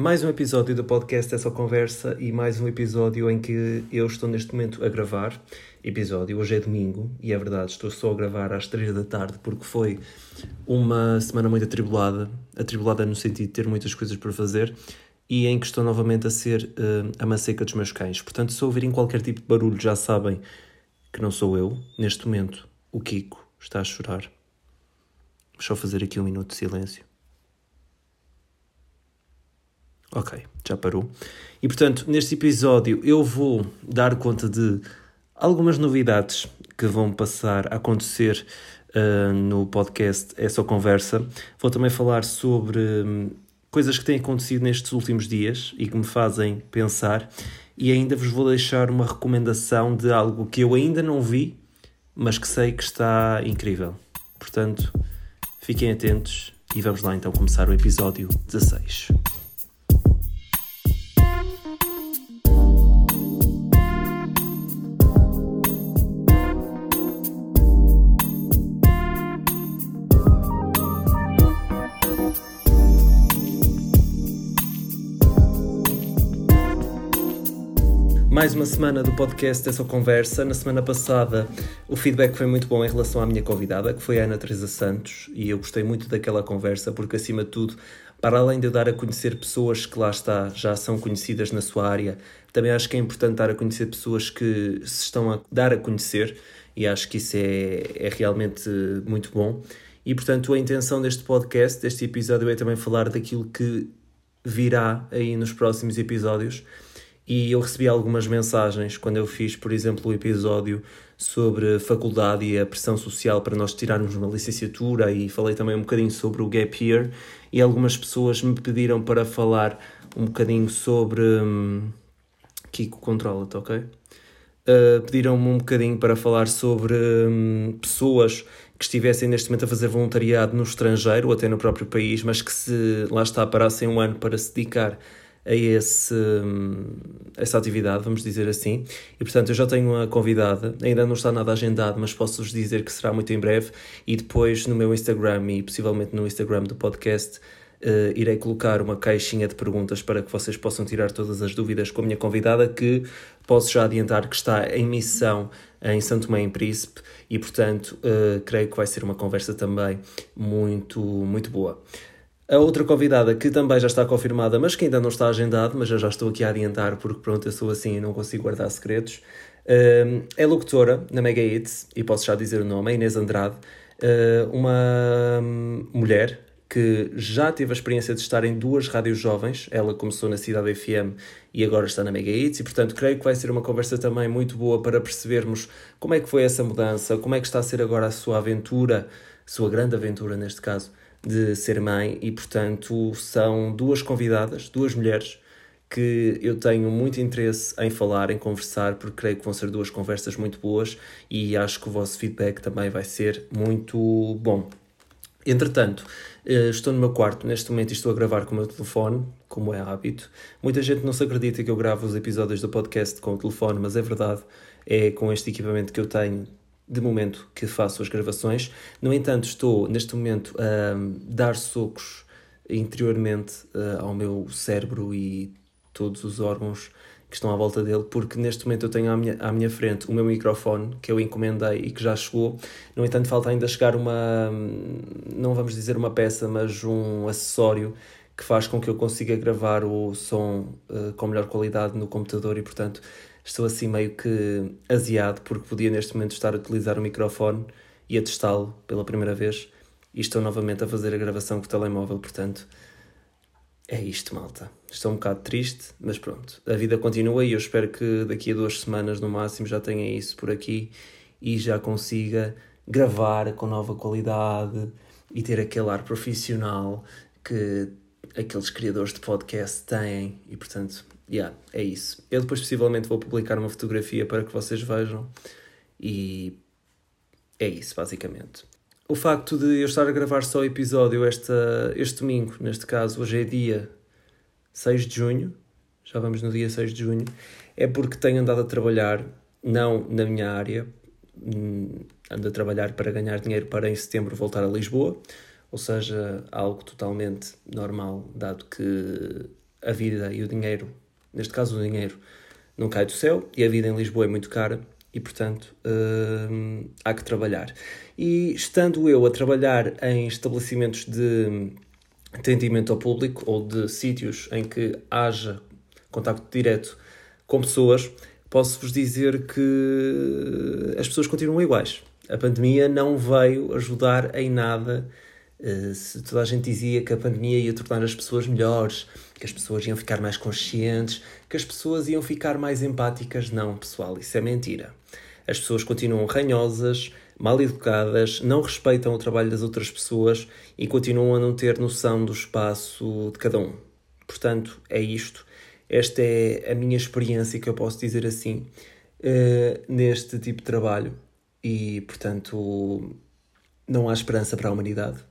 Mais um episódio do podcast Essa Conversa e mais um episódio em que eu estou neste momento a gravar. Episódio, hoje é domingo e é verdade, estou só a gravar às 3 da tarde porque foi uma semana muito atribulada atribulada no sentido de ter muitas coisas para fazer e em que estou novamente a ser uh, a maceca dos meus cães. Portanto, se ouvirem qualquer tipo de barulho, já sabem que não sou eu. Neste momento, o Kiko está a chorar. Vou só fazer aqui um minuto de silêncio. Ok, já parou. E portanto, neste episódio eu vou dar conta de algumas novidades que vão passar a acontecer uh, no podcast É Só Conversa. Vou também falar sobre um, coisas que têm acontecido nestes últimos dias e que me fazem pensar. E ainda vos vou deixar uma recomendação de algo que eu ainda não vi, mas que sei que está incrível. Portanto, fiquem atentos e vamos lá então começar o episódio 16. Uma semana do podcast Essa Conversa. Na semana passada o feedback foi muito bom em relação à minha convidada, que foi a Ana Teresa Santos, e eu gostei muito daquela conversa porque, acima de tudo, para além de eu dar a conhecer pessoas que lá está, já são conhecidas na sua área, também acho que é importante dar a conhecer pessoas que se estão a dar a conhecer, e acho que isso é, é realmente muito bom. E portanto, a intenção deste podcast, deste episódio, é também falar daquilo que virá aí nos próximos episódios e eu recebi algumas mensagens quando eu fiz, por exemplo, o episódio sobre faculdade e a pressão social para nós tirarmos uma licenciatura e falei também um bocadinho sobre o gap year e algumas pessoas me pediram para falar um bocadinho sobre hum, Kiko controla-te, ok? Uh, pediram-me um bocadinho para falar sobre hum, pessoas que estivessem neste momento a fazer voluntariado no estrangeiro ou até no próprio país, mas que se lá está parassem um ano para se dedicar a esse, essa atividade, vamos dizer assim. E portanto, eu já tenho uma convidada, ainda não está nada agendado, mas posso-vos dizer que será muito em breve. E depois no meu Instagram e possivelmente no Instagram do podcast. Uh, irei colocar uma caixinha de perguntas para que vocês possam tirar todas as dúvidas com a minha convidada, que posso já adiantar que está em missão em Santo Tomé em Príncipe e, portanto, uh, creio que vai ser uma conversa também muito, muito boa. A outra convidada, que também já está confirmada, mas que ainda não está agendado, mas eu já estou aqui a adiantar, porque pronto, eu sou assim e não consigo guardar segredos, hum, é locutora na Mega Hits, e posso já dizer o nome, é Inês Andrade, hum, uma mulher que já teve a experiência de estar em duas rádios jovens, ela começou na Cidade FM e agora está na Mega Hits, e portanto creio que vai ser uma conversa também muito boa para percebermos como é que foi essa mudança, como é que está a ser agora a sua aventura, sua grande aventura neste caso, de ser mãe e, portanto, são duas convidadas, duas mulheres que eu tenho muito interesse em falar, em conversar, porque creio que vão ser duas conversas muito boas e acho que o vosso feedback também vai ser muito bom. Entretanto, eh, estou no meu quarto neste momento estou a gravar com o meu telefone, como é hábito. Muita gente não se acredita que eu gravo os episódios do podcast com o telefone, mas é verdade. É com este equipamento que eu tenho de momento que faço as gravações. No entanto, estou neste momento a dar socos interiormente uh, ao meu cérebro e todos os órgãos que estão à volta dele, porque neste momento eu tenho à minha, à minha frente o meu microfone que eu encomendei e que já chegou. No entanto, falta ainda chegar uma, não vamos dizer uma peça, mas um acessório que faz com que eu consiga gravar o som uh, com melhor qualidade no computador e, portanto, estou assim meio que aziado porque podia neste momento estar a utilizar o microfone e a testá-lo pela primeira vez e estou novamente a fazer a gravação com o telemóvel, portanto é isto, malta. Estou um bocado triste, mas pronto, a vida continua e eu espero que daqui a duas semanas no máximo já tenha isso por aqui e já consiga gravar com nova qualidade e ter aquele ar profissional que aqueles criadores de podcast têm e portanto yeah, é isso. Eu depois possivelmente vou publicar uma fotografia para que vocês vejam e é isso, basicamente. O facto de eu estar a gravar só o episódio esta, este domingo, neste caso, hoje é dia 6 de junho, já vamos no dia 6 de junho, é porque tenho andado a trabalhar, não na minha área, hum, ando a trabalhar para ganhar dinheiro para em setembro voltar a Lisboa, ou seja, algo totalmente normal, dado que a vida e o dinheiro, neste caso o dinheiro, não cai do céu e a vida em Lisboa é muito cara e, portanto, uh, há que trabalhar. E estando eu a trabalhar em estabelecimentos de atendimento ao público ou de sítios em que haja contacto direto com pessoas, posso-vos dizer que as pessoas continuam iguais. A pandemia não veio ajudar em nada. Uh, se toda a gente dizia que a pandemia ia tornar as pessoas melhores, que as pessoas iam ficar mais conscientes, que as pessoas iam ficar mais empáticas, não, pessoal, isso é mentira. As pessoas continuam ranhosas, mal educadas, não respeitam o trabalho das outras pessoas e continuam a não ter noção do espaço de cada um. Portanto, é isto. Esta é a minha experiência, que eu posso dizer assim, uh, neste tipo de trabalho. E, portanto, não há esperança para a humanidade.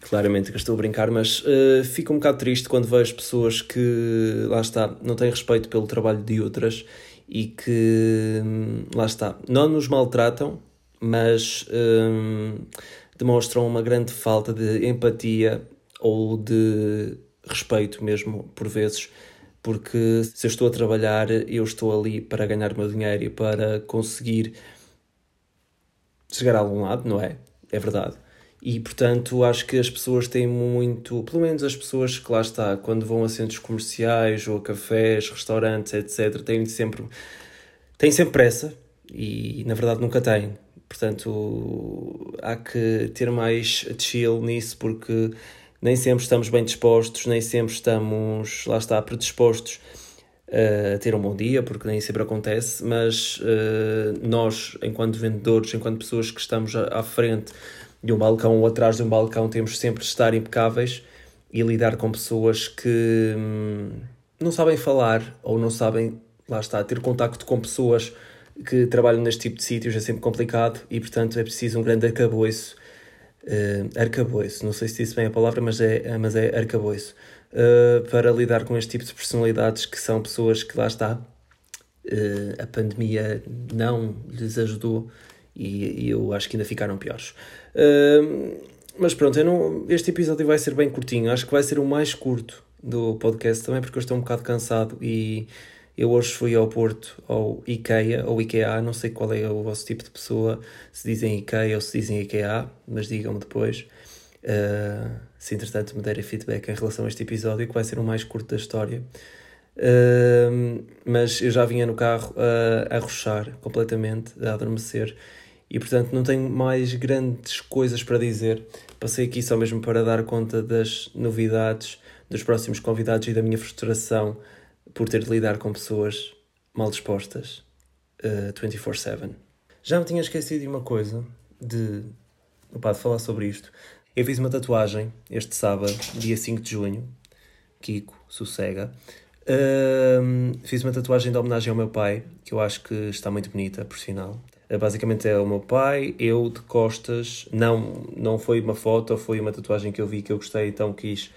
Claramente que estou a brincar, mas uh, fico um bocado triste quando vejo pessoas que, lá está, não têm respeito pelo trabalho de outras e que, hum, lá está, não nos maltratam, mas um, demonstram uma grande falta de empatia ou de respeito mesmo, por vezes, porque se eu estou a trabalhar, eu estou ali para ganhar o meu dinheiro e para conseguir chegar a algum lado, não é? É verdade. E portanto acho que as pessoas têm muito, pelo menos as pessoas que lá está, quando vão a centros comerciais ou a cafés, restaurantes, etc., têm sempre, têm sempre pressa e na verdade nunca têm. Portanto, há que ter mais chill nisso porque nem sempre estamos bem dispostos, nem sempre estamos, lá está, predispostos a ter um bom dia, porque nem sempre acontece, mas uh, nós, enquanto vendedores, enquanto pessoas que estamos à frente de um balcão ou atrás de um balcão, temos sempre de estar impecáveis e lidar com pessoas que hum, não sabem falar ou não sabem, lá está, ter contacto com pessoas que trabalham neste tipo de sítios é sempre complicado e, portanto, é preciso um grande arcabouço. Uh, arcabouço, não sei se disse bem a palavra, mas é, mas é arcabouço. Uh, para lidar com este tipo de personalidades que são pessoas que lá está. Uh, a pandemia não lhes ajudou e, e, eu acho que ainda ficaram piores. Uh, mas pronto, não, este episódio vai ser bem curtinho. Acho que vai ser o mais curto do podcast também, porque eu estou um bocado cansado e eu hoje fui ao Porto, ao IKEA, ou IKEA, não sei qual é o vosso tipo de pessoa, se dizem IKEA ou se dizem IKEA, mas digam-me depois. Uh, se entretanto me derem feedback em relação a este episódio, que vai ser o mais curto da história. Uh, mas eu já vinha no carro uh, a rochar completamente, a adormecer e portanto não tenho mais grandes coisas para dizer. Passei aqui só mesmo para dar conta das novidades, dos próximos convidados e da minha frustração por ter de lidar com pessoas mal dispostas uh, 24-7. Já me tinha esquecido de uma coisa, de, opa, de falar sobre isto. Eu fiz uma tatuagem este sábado, dia 5 de junho. Kiko, sossega. Uh, fiz uma tatuagem de homenagem ao meu pai, que eu acho que está muito bonita, por sinal. Eh, basicamente é o meu pai, eu de costas. Não, não foi uma foto, foi uma tatuagem que eu vi que eu gostei, então quis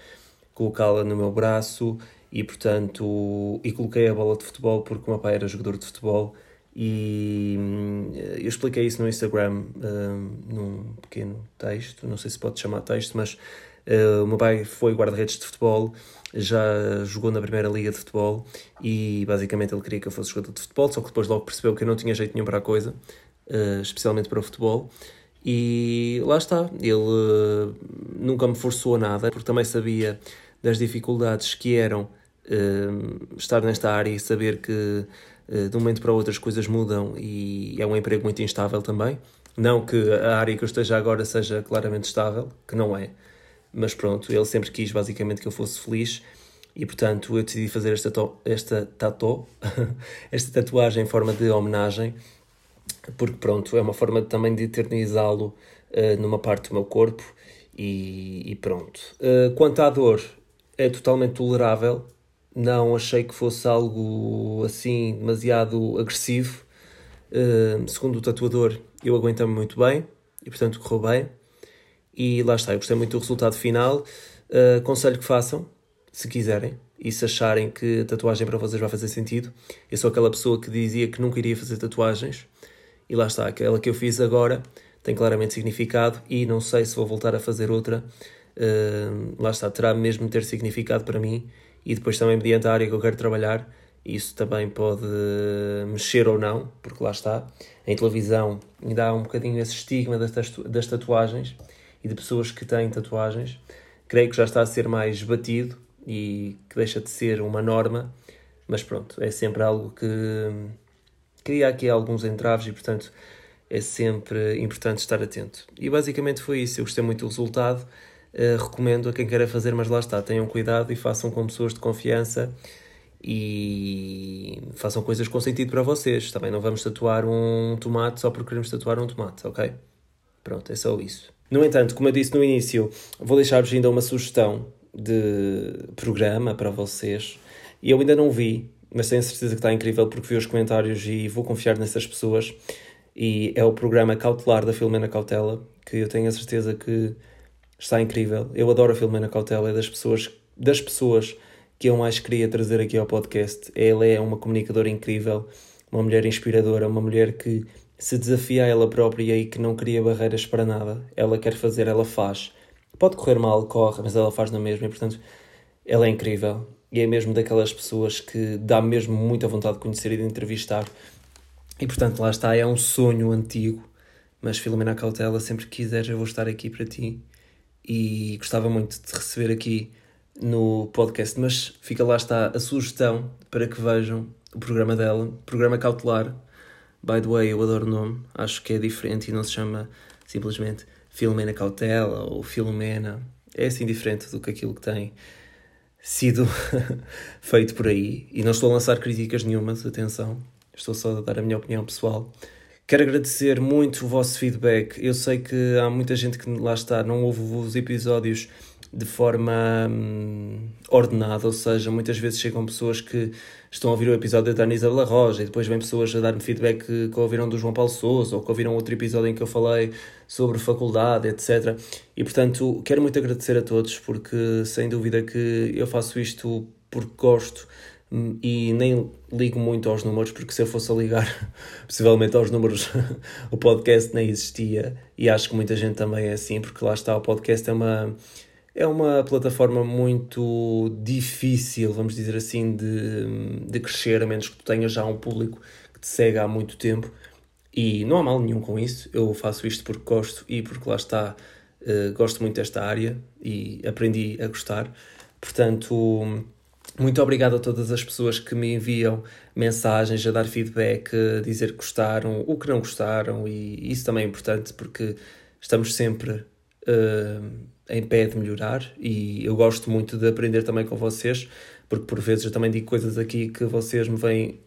colocá-la no meu braço e portanto e coloquei a bola de futebol porque o meu pai era jogador de futebol e hum, eu expliquei isso no Instagram um, num pequeno texto, não sei se pode chamar texto, mas uh, o meu pai foi guarda-redes de futebol, já jogou na primeira liga de futebol e basicamente ele queria que eu fosse jogador de futebol, só que depois logo percebeu que eu não tinha jeito nenhum para a coisa uh, especialmente para o futebol. E lá está, ele uh, nunca me forçou a nada, porque também sabia das dificuldades que eram uh, estar nesta área e saber que de um momento para o outro as coisas mudam e é um emprego muito instável também. Não que a área que eu esteja agora seja claramente estável, que não é, mas pronto, ele sempre quis basicamente que eu fosse feliz e portanto eu decidi fazer esta, esta, tato, esta tatuagem em forma de homenagem porque pronto, é uma forma também de eternizá-lo uh, numa parte do meu corpo e, e pronto. Uh, quanto à dor, é totalmente tolerável, não achei que fosse algo assim demasiado agressivo. Uh, segundo o tatuador, eu aguentei-me muito bem e portanto correu bem. E lá está, eu gostei muito do resultado final. Uh, aconselho que façam, se quiserem, e se acharem que a tatuagem para vocês vai fazer sentido. Eu sou aquela pessoa que dizia que nunca iria fazer tatuagens, e lá está, aquela que eu fiz agora tem claramente significado e não sei se vou voltar a fazer outra uh, lá está, terá mesmo ter significado para mim e depois também mediante a área que eu quero trabalhar, isso também pode mexer ou não, porque lá está, em televisão ainda há um bocadinho esse estigma das tatuagens e de pessoas que têm tatuagens. Creio que já está a ser mais batido e que deixa de ser uma norma, mas pronto, é sempre algo que cria aqui alguns entraves e, portanto, é sempre importante estar atento. E basicamente foi isso. Eu gostei muito do resultado. Uh, recomendo a quem queira fazer, mas lá está, tenham cuidado e façam com pessoas de confiança e façam coisas com sentido para vocês. Também não vamos tatuar um tomate só porque queremos tatuar um tomate, ok? Pronto, é só isso. No entanto, como eu disse no início, vou deixar-vos ainda uma sugestão de programa para vocês. E eu ainda não vi, mas tenho certeza que está incrível porque vi os comentários e vou confiar nessas pessoas e é o programa Cautelar da Filomena Cautela, que eu tenho a certeza que está incrível. Eu adoro a Filomena Cautela, é das pessoas, das pessoas que eu mais queria trazer aqui ao podcast. Ela é uma comunicadora incrível, uma mulher inspiradora, uma mulher que se desafia a ela própria e que não cria barreiras para nada. Ela quer fazer, ela faz. Pode correr mal, corre, mas ela faz na mesma e, portanto, ela é incrível. E é mesmo daquelas pessoas que dá mesmo muita vontade de conhecer e de entrevistar. E portanto, lá está, é um sonho antigo, mas Filomena Cautela, sempre que quiseres, eu vou estar aqui para ti. E gostava muito de te receber aqui no podcast, mas fica lá está a sugestão para que vejam o programa dela, programa cautelar. By the way, eu adoro o nome, acho que é diferente e não se chama simplesmente Filomena Cautela ou Filomena. É assim diferente do que aquilo que tem sido feito por aí. E não estou a lançar críticas nenhumas, atenção. Estou só a dar a minha opinião pessoal. Quero agradecer muito o vosso feedback. Eu sei que há muita gente que lá está, não ouve os episódios de forma hum, ordenada, ou seja, muitas vezes chegam pessoas que estão a ouvir o episódio da Ana Isabela Roja e depois vêm pessoas a dar-me feedback que, que ouviram do João Paulo Souza ou que ouviram outro episódio em que eu falei sobre faculdade, etc. E portanto, quero muito agradecer a todos porque sem dúvida que eu faço isto porque gosto e nem ligo muito aos números, porque se eu fosse a ligar possivelmente aos números, o podcast nem existia. E acho que muita gente também é assim, porque lá está, o podcast é uma, é uma plataforma muito difícil, vamos dizer assim, de, de crescer, a menos que tu tenhas já um público que te segue há muito tempo. E não há mal nenhum com isso, eu faço isto porque gosto e porque lá está, uh, gosto muito desta área e aprendi a gostar. Portanto muito obrigado a todas as pessoas que me enviam mensagens, a dar feedback, a dizer que gostaram, o que não gostaram, e isso também é importante porque estamos sempre uh, em pé de melhorar e eu gosto muito de aprender também com vocês, porque por vezes eu também digo coisas aqui que vocês me vêm,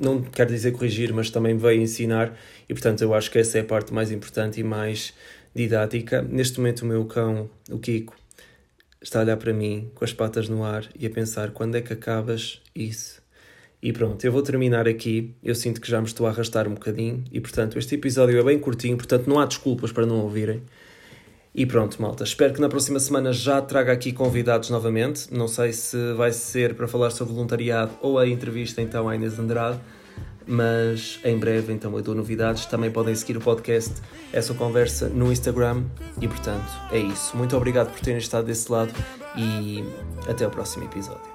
não quero dizer corrigir, mas também me vêm ensinar, e portanto eu acho que essa é a parte mais importante e mais didática. Neste momento, o meu cão, o Kiko, está a olhar para mim com as patas no ar e a pensar quando é que acabas isso. E pronto, eu vou terminar aqui. Eu sinto que já me estou a arrastar um bocadinho e, portanto, este episódio é bem curtinho, portanto, não há desculpas para não ouvirem. E pronto, malta. Espero que na próxima semana já traga aqui convidados novamente. Não sei se vai ser para falar sobre voluntariado ou a entrevista então à Inês Andrade mas em breve então eu dou novidades. Também podem seguir o podcast Essa Conversa no Instagram e portanto é isso. Muito obrigado por terem estado desse lado e até o próximo episódio.